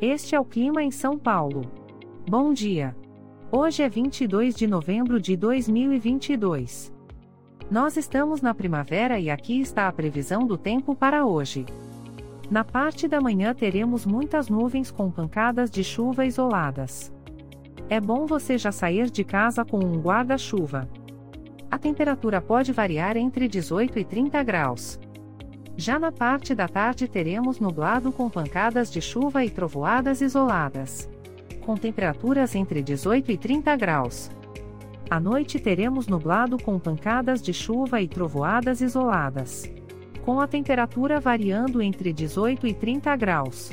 Este é o clima em São Paulo. Bom dia. Hoje é 22 de novembro de 2022. Nós estamos na primavera e aqui está a previsão do tempo para hoje. Na parte da manhã teremos muitas nuvens com pancadas de chuva isoladas. É bom você já sair de casa com um guarda-chuva. A temperatura pode variar entre 18 e 30 graus. Já na parte da tarde teremos nublado com pancadas de chuva e trovoadas isoladas. Com temperaturas entre 18 e 30 graus. À noite teremos nublado com pancadas de chuva e trovoadas isoladas. Com a temperatura variando entre 18 e 30 graus.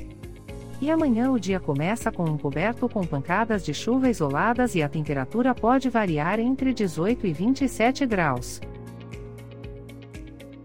E amanhã o dia começa com um coberto com pancadas de chuva isoladas e a temperatura pode variar entre 18 e 27 graus.